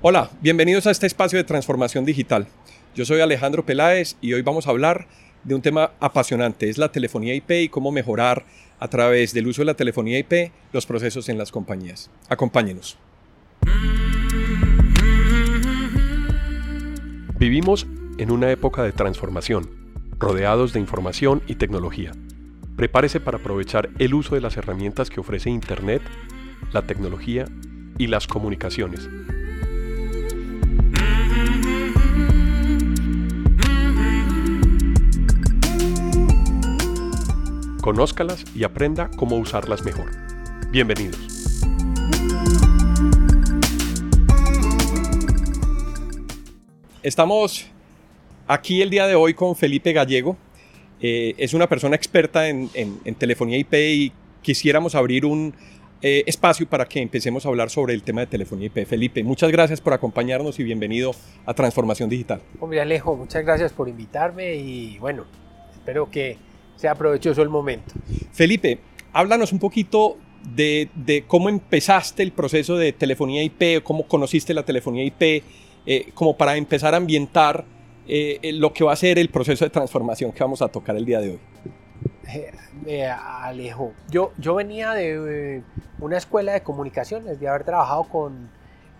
Hola, bienvenidos a este espacio de transformación digital. Yo soy Alejandro Peláez y hoy vamos a hablar de un tema apasionante, es la telefonía IP y cómo mejorar a través del uso de la telefonía IP los procesos en las compañías. Acompáñenos. Vivimos en una época de transformación, rodeados de información y tecnología. Prepárese para aprovechar el uso de las herramientas que ofrece Internet, la tecnología y las comunicaciones Conózcalas y aprenda cómo usarlas mejor. Bienvenidos. Estamos aquí el día de hoy con Felipe Gallego. Eh, es una persona experta en, telefonía IP y quisiéramos abrir un eh, espacio para que empecemos a hablar sobre el tema de telefonía IP. Felipe, muchas gracias por acompañarnos y bienvenido a Transformación Digital. Hombre Alejo, muchas gracias por invitarme y bueno, espero que sea provechoso el momento. Felipe, háblanos un poquito de, cómo empezaste el proceso de telefonía IP, cómo conociste la telefonía IP, eh, como para empezar a ambientar eh, lo que va a ser el proceso de transformación que vamos a tocar el día de hoy. Eh, Alejo, yo, yo venía de una escuela de comunicaciones, de haber trabajado con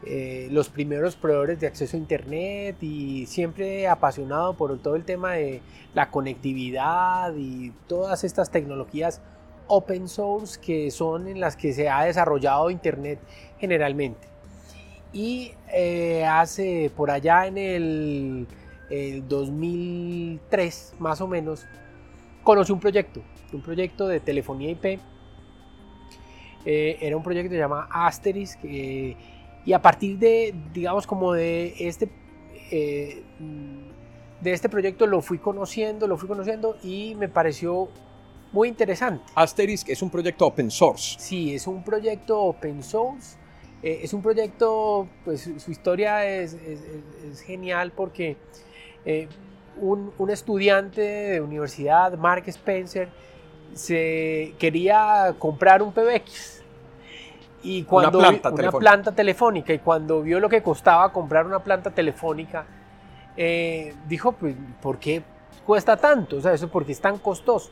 eh, los primeros proveedores de acceso a Internet y siempre apasionado por todo el tema de la conectividad y todas estas tecnologías open source que son en las que se ha desarrollado Internet generalmente. Y eh, hace por allá en el, 2003 más o menos, conocí un proyecto, un proyecto de telefonía IP. Eh, era un proyecto que se llama Asterisk. que y a partir de, digamos, como de este, eh, de este proyecto lo fui conociendo, lo fui conociendo y me pareció muy interesante. Asterisk es un proyecto open source. Sí, es un proyecto open source. Eh, es un proyecto, pues su historia es, es, genial porque eh, un, un, estudiante de universidad, Mark Spencer, se quería comprar un PBX y cuando una, planta, una planta telefónica y cuando vio lo que costaba comprar una planta telefónica, eh, dijo, pues, ¿por qué cuesta tanto? O sea, eso porque es tan costoso.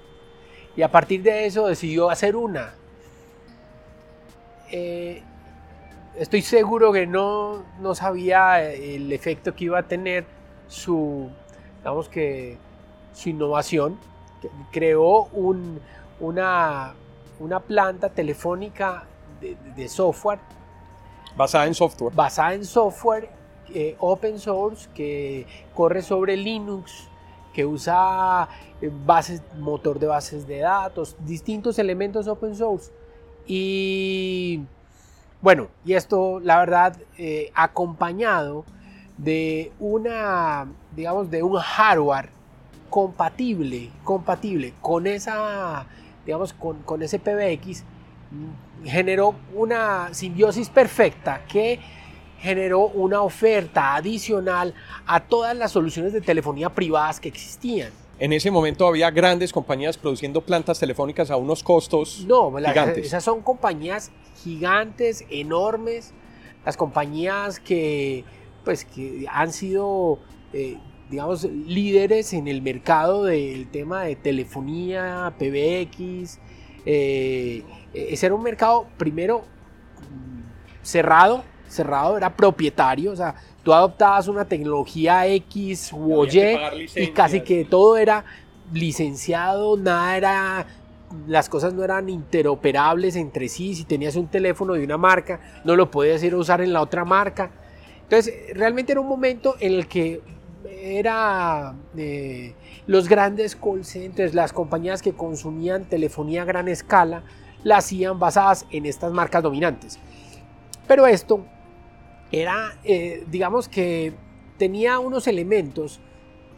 Y a partir de eso decidió hacer una. Eh, estoy seguro que no, no sabía el efecto que iba a tener su, digamos que, su innovación. Creó un, una, una planta telefónica de, software. Basada en software. Basada en software eh, open source que corre sobre Linux, que usa eh, bases, motor de bases de datos, distintos elementos open source. Y bueno, y esto la verdad eh, acompañado de una, digamos, de un hardware compatible, compatible con esa, digamos, con, con ese PBX generó una simbiosis perfecta que generó una oferta adicional a todas las soluciones de telefonía privadas que existían. En ese momento había grandes compañías produciendo plantas telefónicas a unos costos no, gigantes. esas son compañías gigantes, enormes, las compañías que, pues, que han sido, eh, digamos, líderes en el mercado del tema de telefonía, PBX, eh, ese era un mercado primero cerrado, cerrado, era propietario, o sea, tú adoptabas una tecnología X u Y y casi que todo era licenciado, nada era, las cosas no eran interoperables entre sí, si tenías un teléfono de una marca, no lo podías ir a usar en la otra marca. Entonces, realmente era un momento en el que era eh, los grandes call centers, las compañías que consumían telefonía a gran escala, la hacían basadas en estas marcas dominantes. Pero esto era, eh, digamos que tenía unos elementos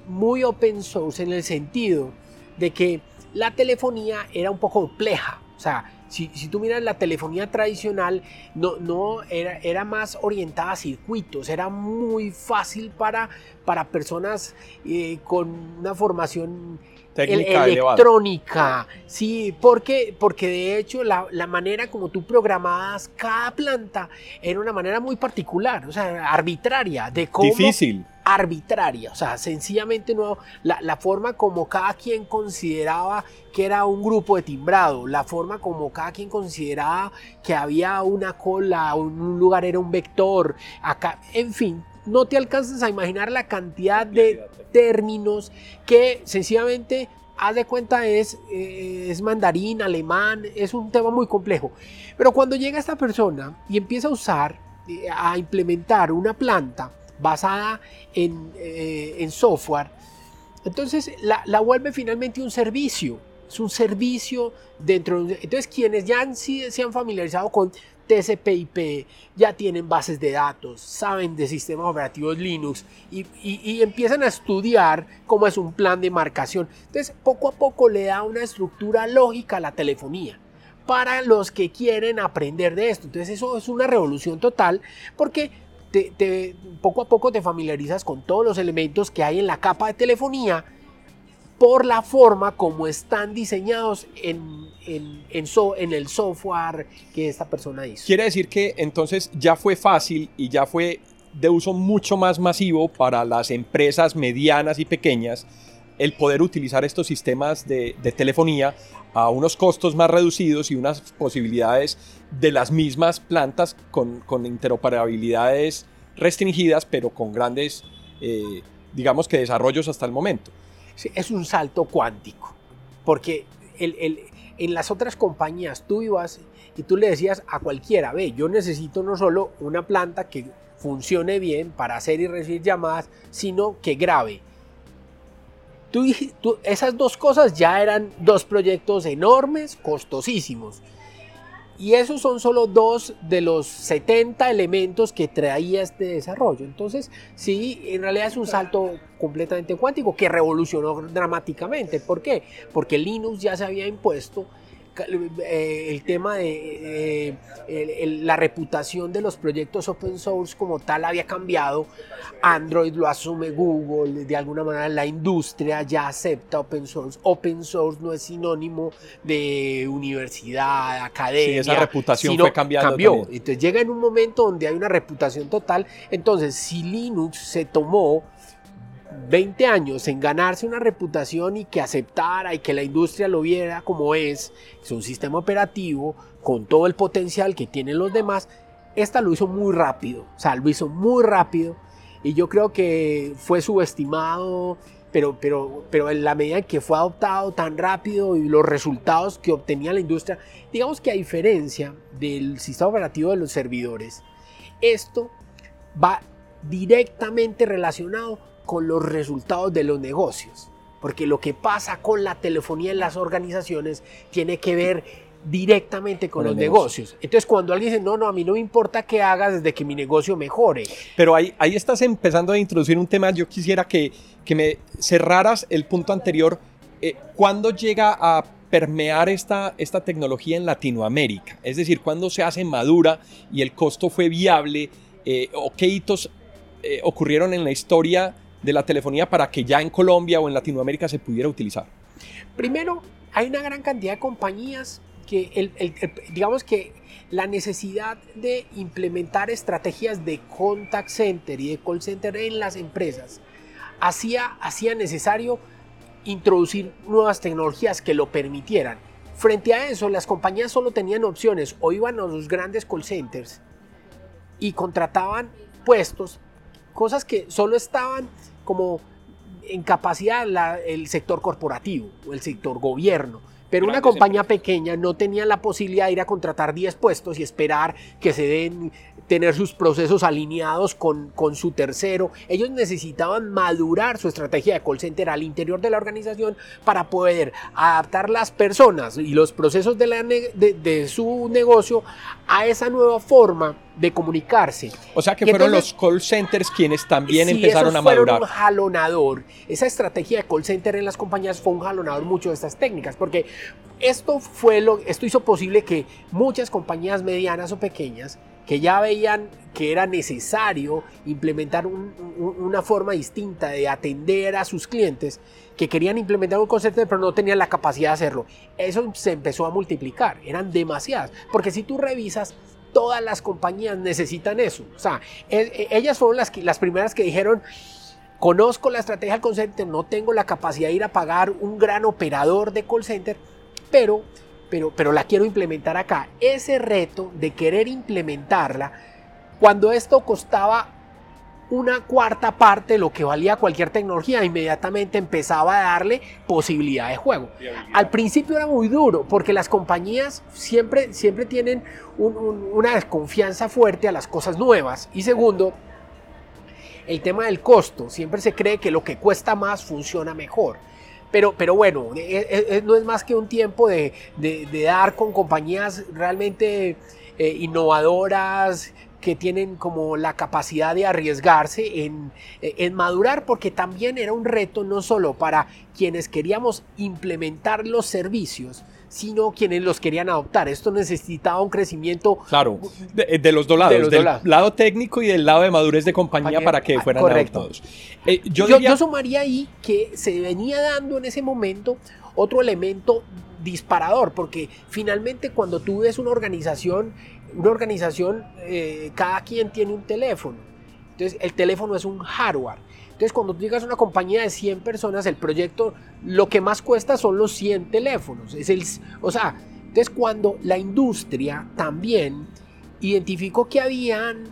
muy open source en el sentido de que la telefonía era un poco compleja. O sea, si, tú miras la telefonía tradicional, no, no era, era, más orientada a circuitos, era muy fácil para, para personas eh, con una formación técnica electrónica, sí, porque, porque de hecho la, la, manera como tú programabas cada planta era una manera muy particular, o sea, arbitraria, de cómo... Difícil. Arbitraria, o sea, sencillamente no, la, la forma como cada quien consideraba que era un grupo de timbrado, la forma como cada quien consideraba que había una cola, un lugar era un vector, acá, en fin, no te alcanzas a imaginar la cantidad de términos que sencillamente, haz de cuenta, es, eh, es mandarín, alemán, es un tema muy complejo. Pero cuando llega esta persona y empieza a usar, eh, a implementar una planta basada en, eh, software, entonces la, la, vuelve finalmente un servicio. Es un servicio dentro de... Entonces quienes ya han, se han familiarizado con TCP/IP, ya tienen bases de datos, saben de sistemas operativos Linux y, empiezan a estudiar cómo es un plan de marcación. Entonces, poco a poco le da una estructura lógica a la telefonía para los que quieren aprender de esto. Entonces, eso es una revolución total porque poco a poco te familiarizas con todos los elementos que hay en la capa de telefonía por la forma como están diseñados en, en, en, el software que esta persona hizo. Quiere decir que entonces ya fue fácil y ya fue de uso mucho más masivo para las empresas medianas y pequeñas el poder utilizar estos sistemas de, de telefonía a unos costos más reducidos y unas posibilidades de las mismas plantas con, con interoperabilidades restringidas, pero con grandes, eh, digamos que desarrollos hasta el momento es un salto cuántico, porque en las otras compañías tú ibas y tú le decías a cualquiera, ve, yo necesito no solo una planta que funcione bien para hacer y recibir llamadas, sino que grabe. esas dos cosas ya eran dos proyectos enormes, costosísimos. Y esos son solo dos de los 70 elementos que traía este desarrollo. Entonces, sí, en realidad es un salto completamente cuántico que revolucionó dramáticamente. ¿Por qué? Porque Linux ya se había impuesto eh, el tema de eh, la reputación de los proyectos open source como tal había cambiado. Android lo asume Google, de alguna manera la industria ya acepta open source. Open source no es sinónimo de universidad, academia. esa reputación fue cambiando. Cambió. Entonces llega en un momento donde hay una reputación total. Entonces, si Linux se tomó 20 años en ganarse una reputación y que aceptara y que la industria lo viera como es, es un sistema operativo con todo el potencial que tienen los demás, esta lo hizo muy rápido, o sea, lo hizo muy rápido y yo creo que fue subestimado, pero, pero, pero en la medida en que fue adoptado tan rápido y los resultados que obtenía la industria, digamos que a diferencia del sistema operativo de los servidores, esto va directamente relacionado con los resultados de los negocios. Porque lo que pasa con la telefonía en las organizaciones tiene que ver directamente con, los negocios. Entonces, cuando alguien dice, no, no, a mí no me importa qué hagas desde que mi negocio mejore. Pero ahí, ahí estás empezando a introducir un tema, yo quisiera que, que me cerraras el punto anterior. Eh, ¿Cuándo llega a permear esta, esta tecnología en Latinoamérica? Es decir, ¿cuándo se hace madura y el costo fue viable? Eh, ¿O qué hitos eh, ocurrieron en la historia de la telefonía para que ya en Colombia o en Latinoamérica se pudiera utilizar? Primero, hay una gran cantidad de compañías que, digamos que la necesidad de implementar estrategias de contact center y de call center en las empresas hacía, hacía necesario introducir nuevas tecnologías que lo permitieran. Frente a eso, las compañías solo tenían opciones o iban a los grandes call centers y contrataban puestos cosas que solo estaban como en capacidad el sector corporativo o el sector gobierno. Pero una compañía pequeña no tenía la posibilidad de ir a contratar 10 puestos y esperar que se den, tener sus procesos alineados con, con su tercero. Ellos necesitaban madurar su estrategia de call center al interior de la organización para poder adaptar las personas y los procesos de, la, de su negocio a esa nueva forma de comunicarse. O sea que fueron los call centers quienes también empezaron a madurar. Fueron un jalonador. Esa estrategia de call center en las compañías fue un jalonador mucho de estas técnicas, porque esto fue lo, esto hizo posible que muchas compañías medianas o pequeñas que ya veían que era necesario implementar una forma distinta de atender a sus clientes, que querían implementar un concepto pero no tenían la capacidad de hacerlo. Eso se empezó a multiplicar, eran demasiadas, porque si tú revisas, todas las compañías necesitan eso. O sea, e, e, ellas fueron las, las primeras que dijeron, conozco la estrategia del call center, no tengo la capacidad de ir a pagar un gran operador de call center, pero, pero, pero la quiero implementar acá. Ese reto de querer implementarla, cuando esto costaba una cuarta parte de lo que valía cualquier tecnología, inmediatamente empezaba a darle posibilidad de juego. Al principio era muy duro, porque las compañías siempre, siempre tienen una desconfianza fuerte a las cosas nuevas. Y segundo, el tema del costo. Siempre se cree que lo que cuesta más funciona mejor. Pero, pero bueno, e, e, e, no es más que un tiempo de, dar con compañías realmente eh, innovadoras, que tienen como la capacidad de arriesgarse en, en, madurar, porque también era un reto no solo para quienes queríamos implementar los servicios, sino quienes los querían adoptar. Esto necesitaba un crecimiento. Claro, de, los dos lados, del lado técnico y del lado de madurez de compañía, para que fueran adoptados. Eh, yo, yo, yo sumaría ahí que se venía dando en ese momento otro elemento disparador, porque finalmente cuando tú ves una organización una organización, eh, cada quien tiene un teléfono. Entonces, el teléfono es un hardware. Entonces, cuando tú llegas a una compañía de 100 personas, el proyecto lo que más cuesta son los 100 teléfonos. Es el, o sea, entonces cuando la industria también identificó que habían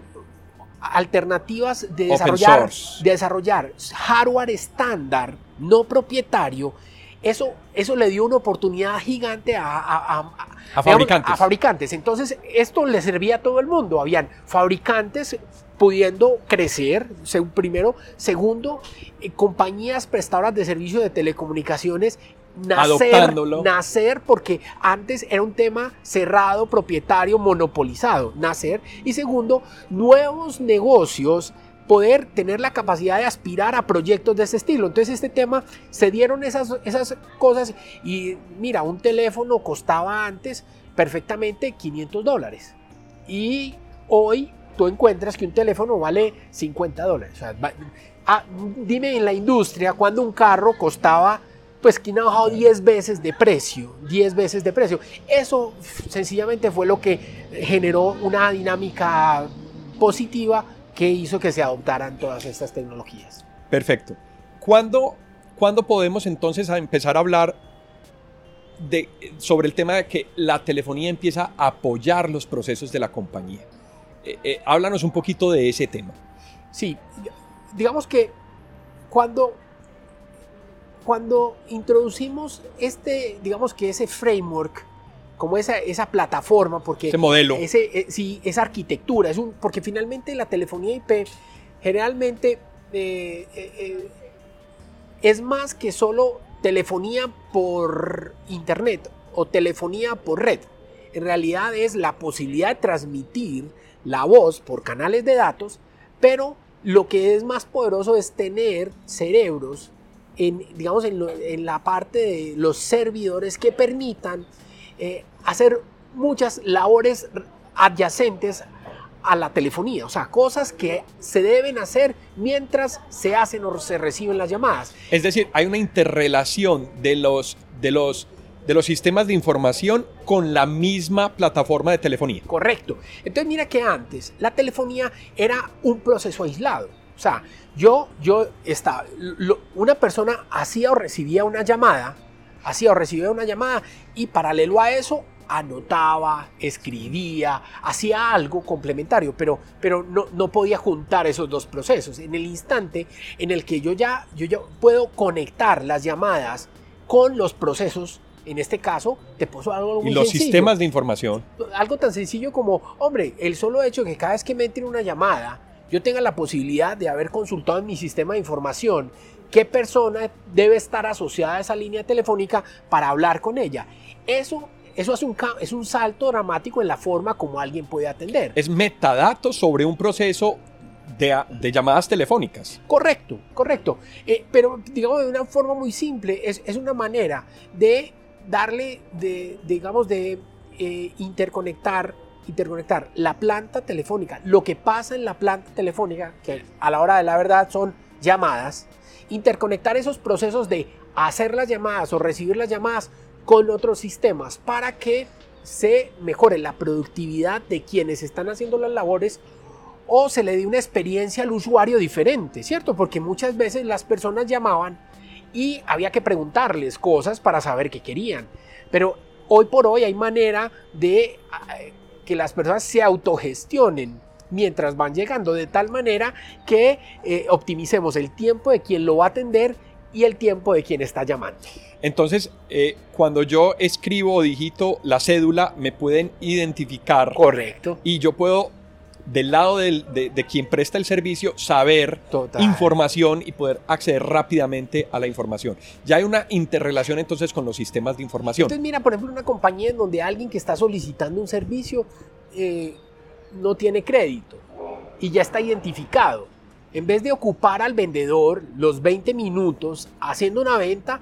alternativas de desarrollar, de desarrollar hardware estándar, no propietario, eso, eso le dio una oportunidad gigante a, fabricantes. a, fabricantes. Entonces, esto le servía a todo el mundo. Habían fabricantes pudiendo crecer, primero. Segundo, eh, compañías prestadoras de servicios de telecomunicaciones nacer, nacer porque antes era un tema cerrado, propietario, monopolizado, nacer. Y segundo, nuevos negocios poder tener la capacidad de aspirar a proyectos de ese estilo. Entonces este tema se dieron esas, esas cosas y mira, un teléfono costaba antes perfectamente 500 dólares y hoy tú encuentras que un teléfono vale 50 dólares. Ah, dime en la industria cuando un carro costaba pues que ha bajado 10 veces de precio, 10 veces de precio. Eso sencillamente fue lo que generó una dinámica positiva ¿Qué hizo que se adoptaran todas estas tecnologías. Perfecto. ¿Cuándo, ¿cuándo podemos entonces empezar a hablar de, sobre el tema de que la telefonía empieza a apoyar los procesos de la compañía? Eh, eh, háblanos un poquito de ese tema. Sí, digamos que cuando, cuando introducimos este, digamos que ese framework como esa, esa plataforma, porque... Ese modelo. Ese, eh, sí, esa arquitectura, es un, porque finalmente la telefonía IP generalmente eh, eh, es más que solo telefonía por internet o telefonía por red. En realidad es la posibilidad de transmitir la voz por canales de datos, pero lo que es más poderoso es tener cerebros en, digamos, en, en la parte de los servidores que permitan eh, hacer muchas labores adyacentes a la telefonía, o sea, cosas que se deben hacer mientras se hacen o se reciben las llamadas. Es decir, hay una interrelación de los, de los, de los sistemas de información con la misma plataforma de telefonía. Correcto. Entonces mira que antes la telefonía era un proceso aislado. O sea, yo, yo estaba, una persona hacía o recibía una llamada hacía o recibía una llamada y paralelo a eso anotaba, escribía, hacía algo complementario, pero, pero no, no, podía juntar esos dos procesos. En el instante en el que yo ya, yo ya puedo conectar las llamadas con los procesos, en este caso, te puso algo muy Y los sistemas de información. Algo tan sencillo como, hombre, el solo hecho de que cada vez que me entre una llamada, yo tenga la posibilidad de haber consultado en mi sistema de información qué persona debe estar asociada a esa línea telefónica para hablar con ella. Eso, eso es, un, es un salto dramático en la forma como alguien puede atender. Es metadatos sobre un proceso de, llamadas telefónicas. Correcto, correcto. Eh, pero digamos de una forma muy simple, es, una manera de darle, de, digamos, de eh, interconectar interconectar la planta telefónica, lo que pasa en la planta telefónica, que a la hora de la verdad son llamadas, interconectar esos procesos de hacer las llamadas o recibir las llamadas con otros sistemas para que se mejore la productividad de quienes están haciendo las labores o se le dé una experiencia al usuario diferente, ¿cierto? Porque muchas veces las personas llamaban y había que preguntarles cosas para saber qué querían. Pero hoy por hoy hay manera de eh, que las personas se autogestionen mientras van llegando de tal manera que eh, optimicemos el tiempo de quien lo va a atender y el tiempo de quien está llamando. Entonces, eh, cuando yo escribo o digito la cédula, me pueden identificar. Correcto. Y yo puedo, del lado del- de, de quien presta el servicio, saber Total. información y poder acceder rápidamente a la información. Ya hay una interrelación entonces con los sistemas de información. Entonces mira, por ejemplo, una compañía en donde alguien que está solicitando un servicio eh, no tiene crédito y ya está identificado. En vez de ocupar al vendedor los 20 minutos haciendo una venta,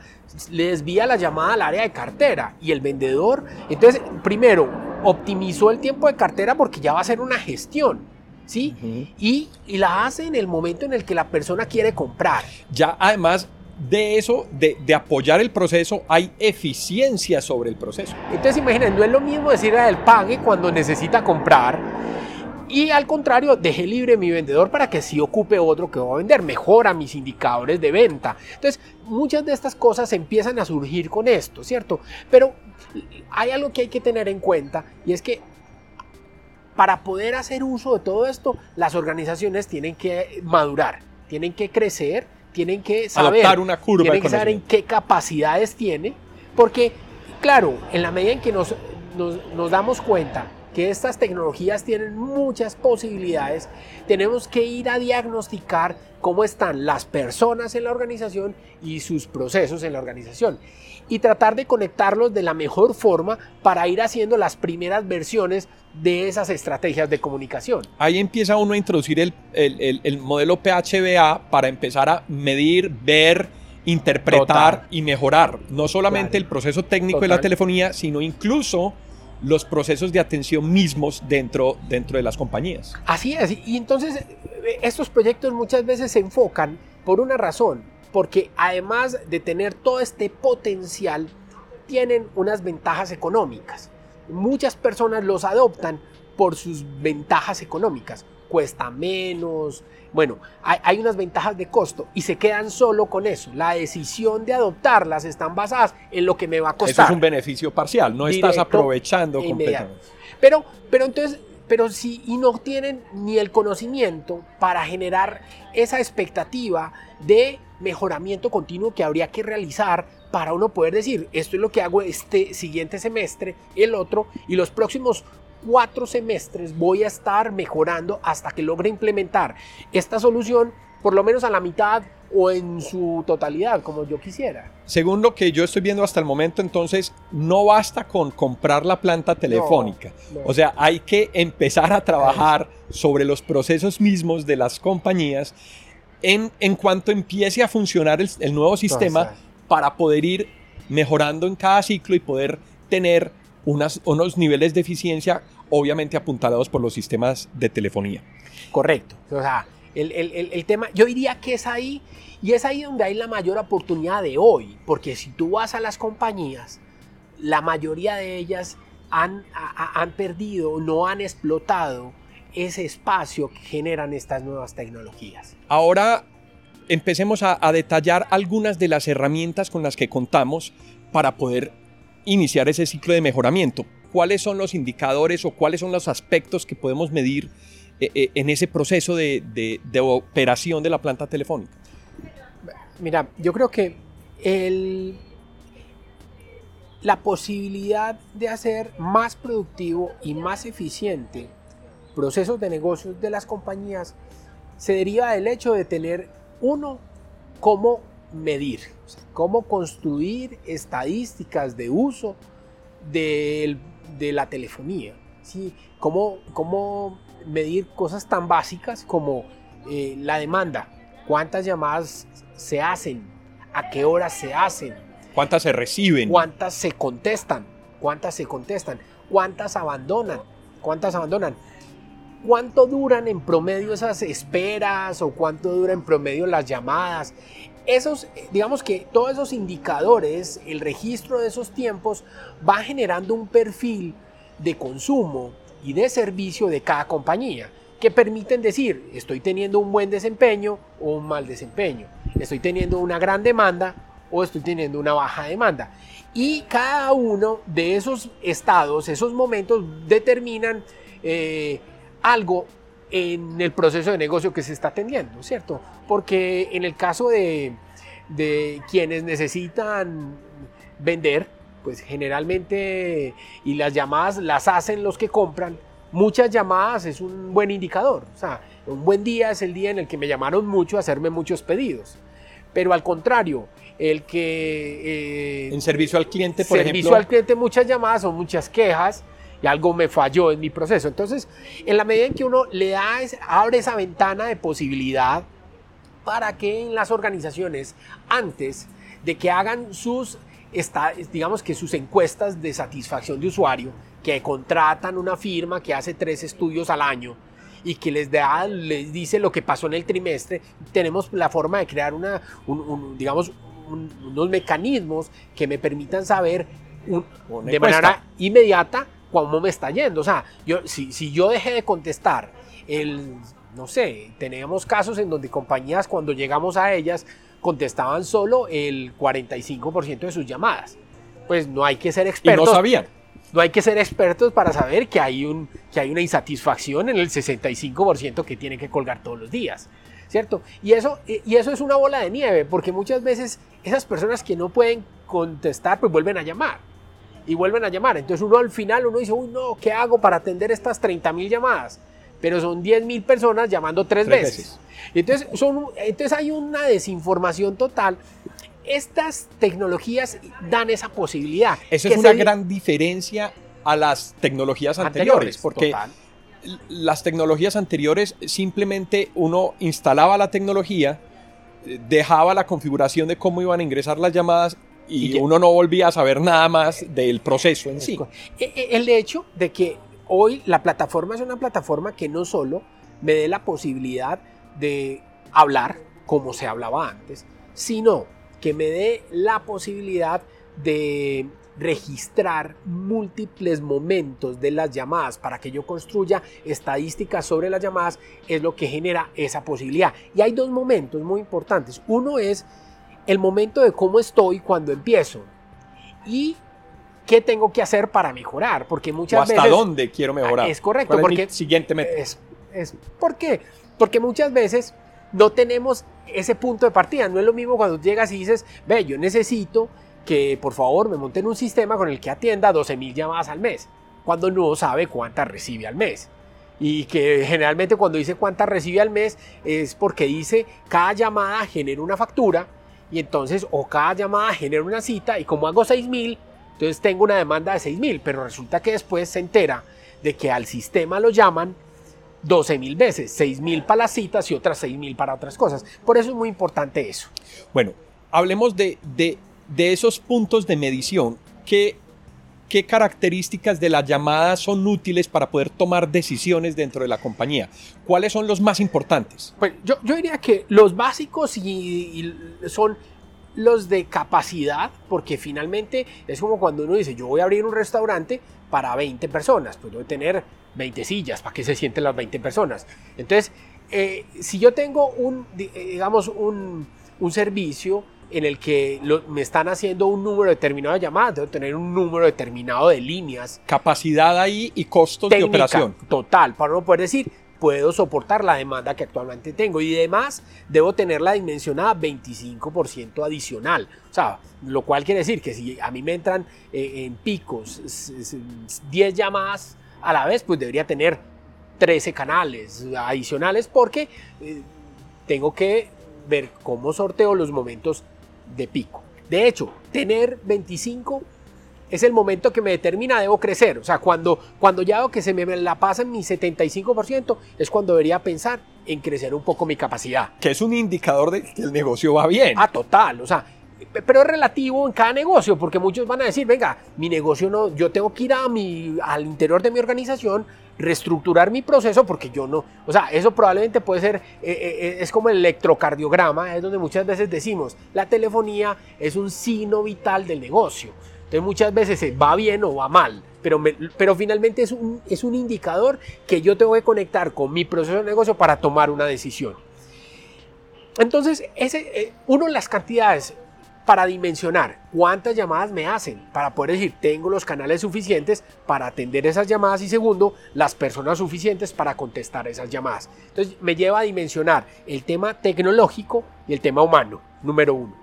le desvía la llamada al área de cartera y el vendedor, entonces, primero, optimizó el tiempo de cartera porque ya va a hacer una gestión, ¿sí? Y, y la hace en el momento en el que la persona quiere comprar. Ya además de eso, de, de apoyar el proceso, hay eficiencia sobre el proceso. Entonces imaginen, no es lo mismo decirle a él pague cuando necesita comprar y al contrario, deje libre mi vendedor para que sí ocupe otro que va a vender, mejora mis indicadores de venta. Entonces, muchas de estas cosas empiezan a surgir con esto, ¿cierto? Pero hay algo que hay que tener en cuenta y es que para poder hacer uso de todo esto, las organizaciones tienen que madurar, tienen que crecer, tienen que saber Adoptar una curva tienen que saber en qué capacidades tiene, porque, claro, en la medida en que nos, nos, nos damos cuenta que estas tecnologías tienen muchas posibilidades, tenemos que ir a diagnosticar cómo están las personas en la organización y sus procesos en la organización y tratar de conectarlos de la mejor forma para ir haciendo las primeras versiones de esas estrategias de comunicación. Ahí empieza uno a introducir el, el- el- el modelo PHBA para empezar a medir, ver, interpretar Total. y mejorar no solamente Claro. el proceso técnico de la telefonía, sino incluso los procesos de atención mismos dentro, dentro de las compañías. Así es, y entonces eh, estos proyectos muchas veces se enfocan por una razón, porque además de tener todo este potencial, tienen unas ventajas económicas. Muchas personas los adoptan por sus ventajas económicas. Cuesta menos, bueno, hay, hay unas ventajas de costo y se quedan solo con eso. La decisión de adoptarlas están basadas en lo que me va a Eso costar. es un beneficio parcial, no estás aprovechando inmediato. completamente. Pero, pero entonces, pero si y no tienen ni el conocimiento para generar esa expectativa de mejoramiento continuo que habría que realizar para uno poder decir, esto es lo que hago este siguiente semestre, el otro, y los próximos cuatro semestres voy a estar mejorando hasta que logre implementar esta solución, por lo menos a la mitad o en su totalidad, como yo quisiera. Según lo que yo estoy viendo hasta el momento, entonces no basta con comprar la planta telefónica. no. O sea, hay que empezar a trabajar sobre los procesos mismos de las compañías en, en cuanto empiece a funcionar el, el nuevo sistema Total. para poder ir mejorando en cada ciclo y poder tener unas, unos niveles de eficiencia obviamente apuntalados por los sistemas de telefonía. Correcto. O sea, el, el- el- el tema, yo diría que es ahí, y es ahí donde hay la mayor oportunidad de hoy, porque si tú vas a las compañías, la mayoría de ellas han, a- han perdido, no han explotado ese espacio que generan estas nuevas tecnologías. Ahora empecemos a, a detallar algunas de las herramientas con las que contamos para poder iniciar ese ciclo de mejoramiento. ¿Cuáles son los indicadores o cuáles son los aspectos que podemos medir eh, eh, en ese proceso de, operación de la planta telefónica? Mira, yo creo que la posibilidad de hacer más productivo y más eficiente procesos de negocios de las compañías se deriva del hecho de tener uno cómo medir, cómo construir estadísticas de uso del- de la telefonía, ¿sí? cómo, cómo medir cosas tan básicas como eh, la demanda, cuántas llamadas se hacen, a qué horas se hacen, ¿Cuántas se reciben? cuántas se contestan, cuántas se contestan, cuántas abandonan, cuántas abandonan. ¿Cuánto duran en promedio esas esperas o cuánto duran en promedio las llamadas? Esos, digamos que todos esos indicadores, el registro de esos tiempos va generando un perfil de consumo y de servicio de cada compañía que permiten decir, estoy teniendo un buen desempeño o un mal desempeño, estoy teniendo una gran demanda o estoy teniendo una baja demanda. Y cada uno de esos estados, esos momentos determinan eh, algo en el proceso de negocio que se está atendiendo, ¿cierto? Porque en el caso de, quienes necesitan vender, pues generalmente, y las llamadas las hacen los que compran, muchas llamadas es un buen indicador. O sea, un buen día es el día en el que me llamaron mucho a hacerme muchos pedidos. Pero al contrario, el que... Eh, en servicio al cliente, por servicio al cliente, muchas llamadas o muchas quejas y algo me falló en mi proceso. Entonces, en la medida en que uno le da, abre esa ventana de posibilidad para que en las organizaciones, antes de que hagan sus, digamos que sus encuestas de satisfacción de usuario, que contratan una firma que hace tres estudios al año, y que les da, les dice lo que pasó en el trimestre, tenemos la forma de crear una, digamos, unos mecanismos que me permitan saber de manera inmediata cómo me está yendo. O sea, yo, si, si yo dejé de contestar, el, no sé, tenemos casos en donde compañías cuando llegamos a ellas contestaban solo el 45% de sus llamadas. Pues no hay que ser expertos. Y no sabían. No hay que ser expertos para saber que hay, un, que hay una insatisfacción en el 65% que tiene que colgar todos los días. ¿Cierto? Y eso, y eso es una bola de nieve, porque muchas veces esas personas que no pueden contestar, pues vuelven a llamar y vuelven a llamar. Entonces uno al final uno dice, uy, no, ¿qué hago para atender estas 30 mil llamadas? Pero son 10 mil personas llamando tres, veces. Entonces, son, entonces hay una desinformación total. Estas tecnologías dan esa posibilidad. Eso es una gran diferencia a las tecnologías anteriores, porque las tecnologías anteriores simplemente uno instalaba la tecnología, dejaba la configuración de cómo iban a ingresar las llamadas y, uno no volvía a saber nada más del proceso en sí. E, e, el hecho de que hoy la plataforma es una plataforma que no solo me dé la posibilidad de hablar como se hablaba antes, sino que me dé la posibilidad de registrar múltiples momentos de las llamadas para que yo construya estadísticas sobre las llamadas es lo que genera esa posibilidad. Y hay dos momentos muy importantes. Uno es el momento de cómo estoy cuando empiezo y qué tengo que hacer para mejorar, porque muchas o hasta dónde quiero mejorar. Es correcto, porque siguiente meta. Es, es, ¿Por qué? Porque muchas veces no tenemos ese punto de partida. No es lo mismo cuando llegas y dices, ve, yo necesito que por favor me monten un sistema con el que atienda 12 mil llamadas al mes, cuando no sabe cuántas recibe al mes. Y que generalmente cuando dice cuántas recibe al mes es porque dice cada llamada genera una factura y entonces o cada llamada genera una cita y como hago 6000, entonces tengo una demanda de 6000, pero resulta que después se entera de que al sistema lo llaman 12.000 veces, 6000 para las citas y otras 6000 para otras cosas. Por eso es muy importante eso. Bueno, hablemos de, de, de esos puntos de medición que qué características de las llamadas son útiles para poder tomar decisiones dentro de la compañía. ¿Cuáles son los más importantes? Pues yo, yo diría que los básicos y, son los de capacidad, porque finalmente es como cuando uno dice, yo voy a abrir un restaurante para 20 personas, pues debo tener 20 sillas para que se sienten las 20 personas. Entonces, eh, si yo tengo un, eh, digamos, un, un servicio en el que me están haciendo un número determinado de llamadas, debo tener un número determinado de líneas. Capacidad ahí y costos de operación. Total, para no poder decir, puedo soportar la demanda que actualmente tengo y además debo tenerla dimensionada 25% adicional. O sea, lo cual quiere decir que si a mí me entran eh, en picos 10 llamadas a la vez, pues debería tener 13 canales adicionales porque eh, tengo que ver cómo sorteo los momentos de pico. De hecho, tener 25 es el momento que me determina debo crecer. O sea, cuando, cuando ya veo que se me la pasa en mi 75%, es cuando debería pensar en crecer un poco mi capacidad. Que es un indicador de que el negocio va bien. Ah, total. O sea, pero es relativo en cada negocio, porque muchos van a decir, venga, mi negocio no, yo tengo que ir a mi, al interior de mi organización, reestructurar mi proceso, porque yo no, o sea, eso probablemente puede ser, eh, eh, eh, es como el electrocardiograma, es donde muchas veces decimos, la telefonía es un signo vital del negocio. Entonces muchas veces va bien o va mal, pero, pero finalmente es un, es un indicador que yo tengo que conectar con mi proceso de negocio para tomar una decisión. Entonces, ese, uno las cantidades para dimensionar cuántas llamadas me hacen, para poder decir, tengo los canales suficientes para atender esas llamadas y segundo, las personas suficientes para contestar esas llamadas. Entonces me lleva a dimensionar el tema tecnológico y el tema humano, número uno.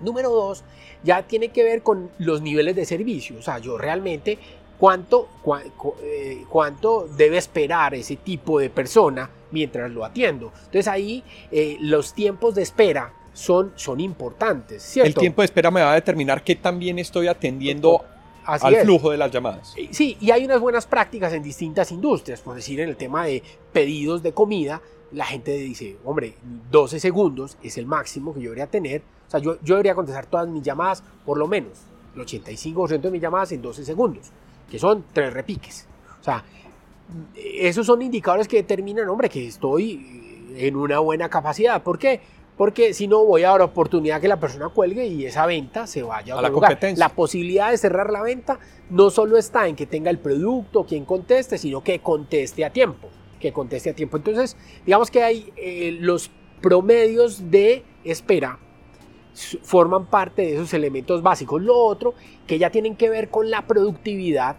Número dos, ya tiene que ver con los niveles de servicio, o sea, yo realmente cuánto, eh, cuánto debe esperar ese tipo de persona mientras lo atiendo. Entonces ahí eh, los tiempos de espera son, son importantes. ¿cierto? El tiempo de espera me va a determinar qué también estoy atendiendo al flujo de las llamadas. Eh, sí, y hay unas buenas prácticas en distintas industrias, por decir, en el tema de pedidos de comida, la gente dice, hombre, 12 segundos es el máximo que yo debería tener. O sea, yo, yo debería contestar todas mis llamadas, por lo menos, el 85% de mis llamadas en 12 segundos, que son tres repiques. O sea, esos son indicadores que determinan, hombre, que estoy en una buena capacidad. ¿Por qué? Porque si no voy a dar oportunidad que la persona cuelgue y esa venta se vaya a, la lugar. competencia. La posibilidad de cerrar la venta no solo está en que tenga el producto, quien conteste, sino que conteste a tiempo, que conteste a tiempo. Entonces, digamos que hay eh, los promedios de espera forman parte de esos elementos básicos. Lo otro, que ya tienen que ver con la productividad,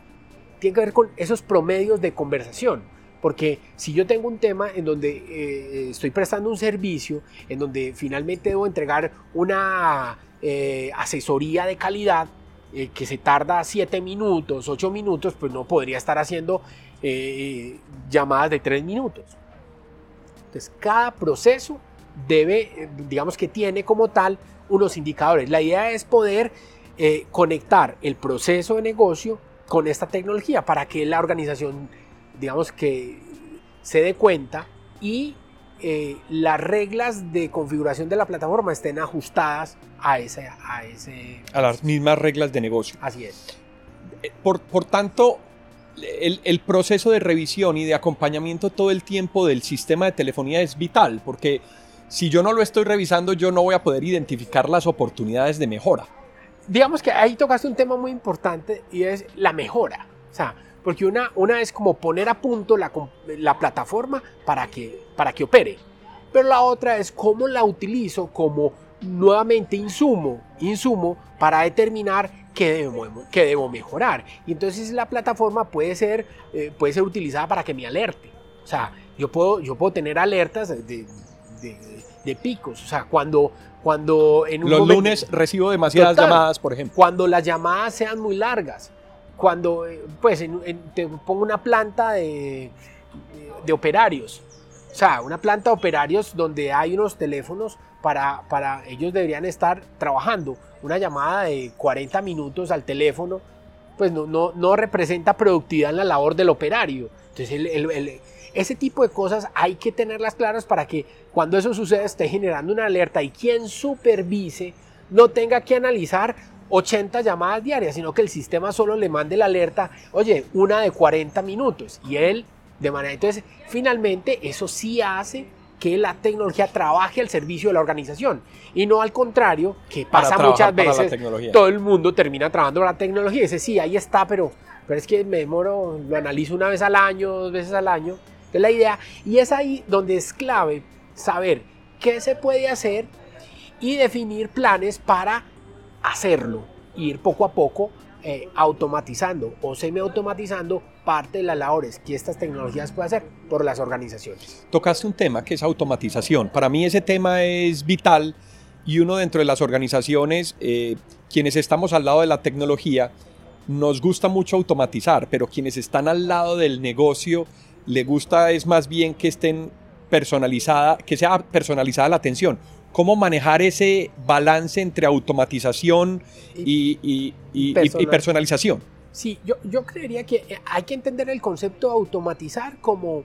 tiene que ver con esos promedios de conversación. Porque si yo tengo un tema en donde eh, estoy prestando un servicio, en donde finalmente debo entregar una eh, asesoría de calidad eh, que se tarda 7 minutos, 8 minutos, pues no podría estar haciendo llamadas de 3 minutos. Entonces, cada proceso debe, digamos que tiene como tal unos indicadores. La idea es poder conectar el proceso de negocio con esta tecnología para que la organización digamos que se dé cuenta y eh, las reglas de configuración de la plataforma estén ajustadas a ese, a ese... A las mismas reglas de negocio. Así es. Eh, por, por tanto, el, el, proceso de revisión y de acompañamiento todo el tiempo del sistema de telefonía es vital, porque si yo no lo estoy revisando, yo no voy a poder identificar las oportunidades de mejora. Digamos que ahí tocaste un tema muy importante y es la mejora. O sea, porque una, una es como poner a punto la, la plataforma para que, para que opere. Pero la otra es cómo la utilizo como nuevamente insumo, insumo para determinar qué debo, qué debo mejorar. Y entonces la plataforma puede ser, eh, puede ser utilizada para que me alerte. O sea, yo puedo, yo puedo tener alertas de, de, picos. O sea, cuando, cuando en un Los lunes recibo demasiadas llamadas, por ejemplo. Cuando las llamadas sean muy largas cuando eh, pues te pongo una planta de, de, operarios, o sea, una planta de operarios donde hay unos teléfonos para, para ellos deberían estar trabajando. Una llamada de 40 minutos al teléfono, pues no, no, no representa productividad en la labor del operario. Entonces, ese tipo de cosas hay que tenerlas claras para que cuando eso suceda esté generando una alerta y quien supervise no tenga que analizar 80 llamadas diarias, sino que el sistema solo le mande la alerta, oye, una de 40 minutos. Y él, de manera, entonces, finalmente, eso sí hace que la tecnología trabaje al servicio de la organización y no al contrario, que pasa muchas veces, todo el mundo termina trabajando la tecnología y dice, sí, ahí está, pero, pero es que me demoro, lo analizo una vez al año, dos veces al año, es la idea, y es ahí donde es clave saber qué se puede hacer y definir planes para hacerlo, ir poco a poco eh, automatizando o semi-automatizando parte de las labores que estas tecnologías pueden hacer por las organizaciones. Tocaste un tema que es automatización. Para mí ese tema es vital y uno dentro de las organizaciones, eh, quienes estamos al lado de la tecnología, nos gusta mucho automatizar, pero quienes están al lado del negocio, le gusta es más bien que estén personalizada, que sea personalizada la atención cómo manejar ese balance entre automatización y, personalización. Sí, yo, yo creería que eh, hay que entender el concepto de automatizar como,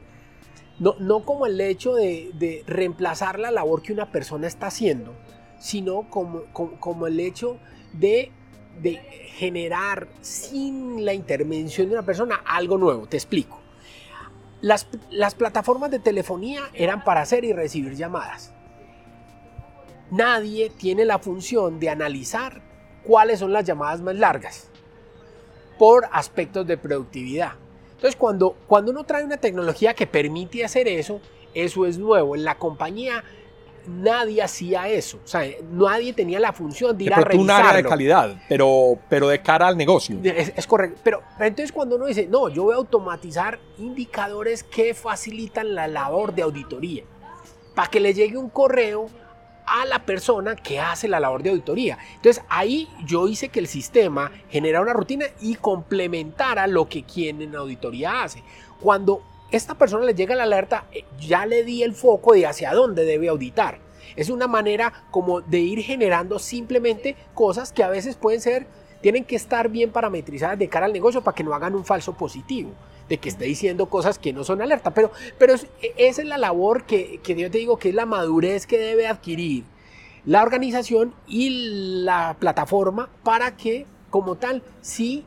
no, no como el hecho de, reemplazar la labor que una persona está haciendo, sino como, como, el hecho de, de generar sin la intervención de una persona algo nuevo. Te explico. Las, las, plataformas de telefonía eran para hacer y recibir llamadas. Nadie tiene la función de analizar cuáles son las llamadas más largas por aspectos de productividad. Entonces, cuando, cuando uno trae una tecnología que permite hacer eso, eso es nuevo. En la compañía nadie hacía eso. O sea, nadie tenía la función de ir a revisarlo. un área de calidad, pero, pero de cara al negocio. Es, correcto. Pero, pero, entonces cuando uno dice, no, yo voy a automatizar indicadores que facilitan la labor de auditoría. Para que le llegue un correo a la persona que hace la labor de auditoría. Entonces ahí yo hice que el sistema generara una rutina y complementara lo que quien en auditoría hace. Cuando esta persona le llega la alerta, eh, ya le di el foco de hacia dónde debe auditar. Es una manera como de ir generando simplemente cosas que a veces pueden ser, tienen que estar bien parametrizadas de cara al negocio para que no hagan un falso positivo de que esté diciendo cosas que no son alerta. Pero, pero esa es la labor que, que yo te digo que es la madurez que debe adquirir la organización y la plataforma para que como tal sí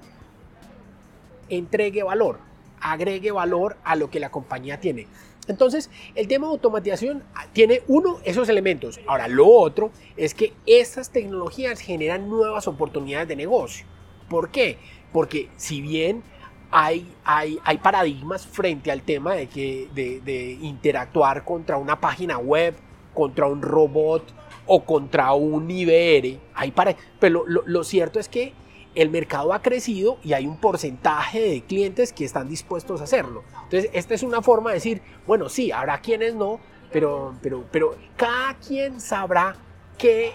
entregue valor, agregue valor a lo que la compañía tiene. Entonces, el tema de automatización tiene uno, esos elementos. Ahora, lo otro es que estas tecnologías generan nuevas oportunidades de negocio. ¿Por qué? Porque si bien hay, hay, hay paradigmas frente al tema de, que, de, interactuar contra una página web, contra un robot o contra un IBR, hay para, pero lo cierto es que el mercado ha crecido y hay un porcentaje de clientes que están dispuestos a hacerlo. Entonces, esta es una forma de decir, bueno, sí, habrá quienes no, pero, pero, pero cada quien sabrá qué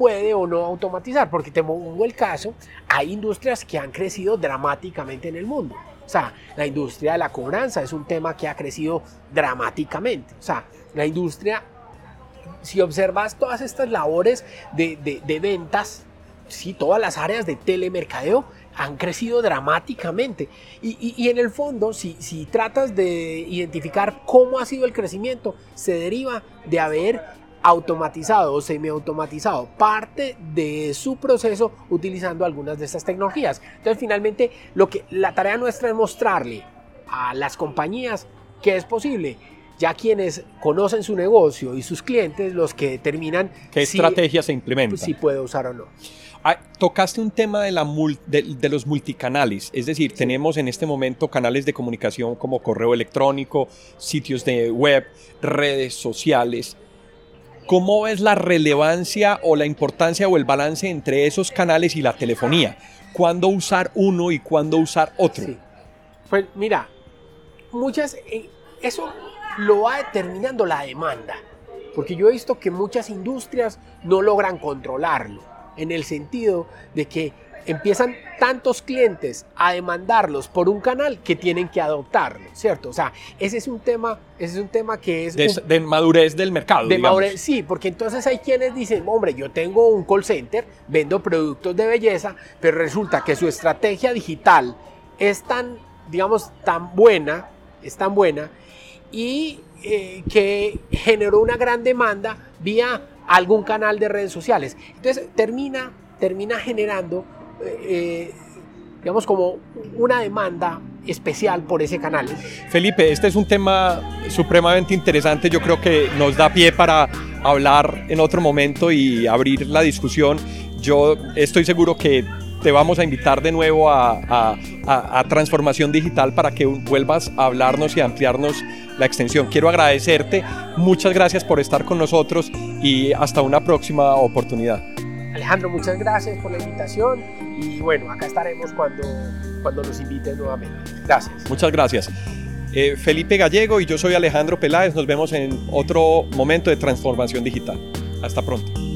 puede o no automatizar, porque te pongo el caso, hay industrias que han crecido dramáticamente en el mundo. O sea, la industria de la cobranza es un tema que ha crecido dramáticamente. O sea, la industria, si observas todas estas labores de, de, de ventas, sí, todas las áreas de telemercadeo han crecido dramáticamente. Y, en el fondo, si, si, tratas de identificar cómo ha sido el crecimiento, se deriva de haber automatizado o semiautomatizado parte de su proceso utilizando algunas de estas tecnologías. Entonces, finalmente, lo que, la tarea nuestra es mostrarle a las compañías que es posible ya quienes conocen su negocio y sus clientes los que determinan qué estrategia se implementa. Si puede usar o no. Ah, tocaste un tema de, la de, los multicanales, es decir, tenemos en este momento canales de comunicación como correo electrónico, sitios de web, redes sociales. ¿Cómo ves la relevancia o la importancia o el balance entre esos canales y la telefonía? ¿Cuándo usar uno y cuándo usar otro? Pues mira, muchas, eh, eso lo va determinando la demanda, porque yo he visto que muchas industrias no logran controlarlo en el sentido de que empiezan tantos clientes a demandarlos por un canal que tienen que adoptarlo, ¿cierto? O sea, ese es un tema, ese es un tema que es... De, madurez del mercado. De madurez, sí, porque entonces hay quienes dicen, hombre, yo tengo un call center, vendo productos de belleza, pero resulta que su estrategia digital es tan, digamos, tan buena, es tan buena, y eh, que generó una gran demanda vía algún canal de redes sociales. Entonces termina, termina generando, eh, digamos, como una demanda especial por ese canal. Felipe, este es un tema supremamente interesante. Yo creo que nos da pie para hablar en otro momento y abrir la discusión. Yo estoy seguro que te vamos a invitar de nuevo a, Transformación Digital para que vuelvas a hablarnos y ampliarnos la extensión. Quiero agradecerte, muchas gracias por estar con nosotros y hasta una próxima oportunidad. Alejandro, muchas gracias por la invitación y bueno, acá estaremos cuando, cuando nos inviten nuevamente. Gracias. Muchas gracias. Eh, Felipe Gallego y yo soy Alejandro Peláez. Nos vemos en otro momento de transformación digital. Hasta pronto.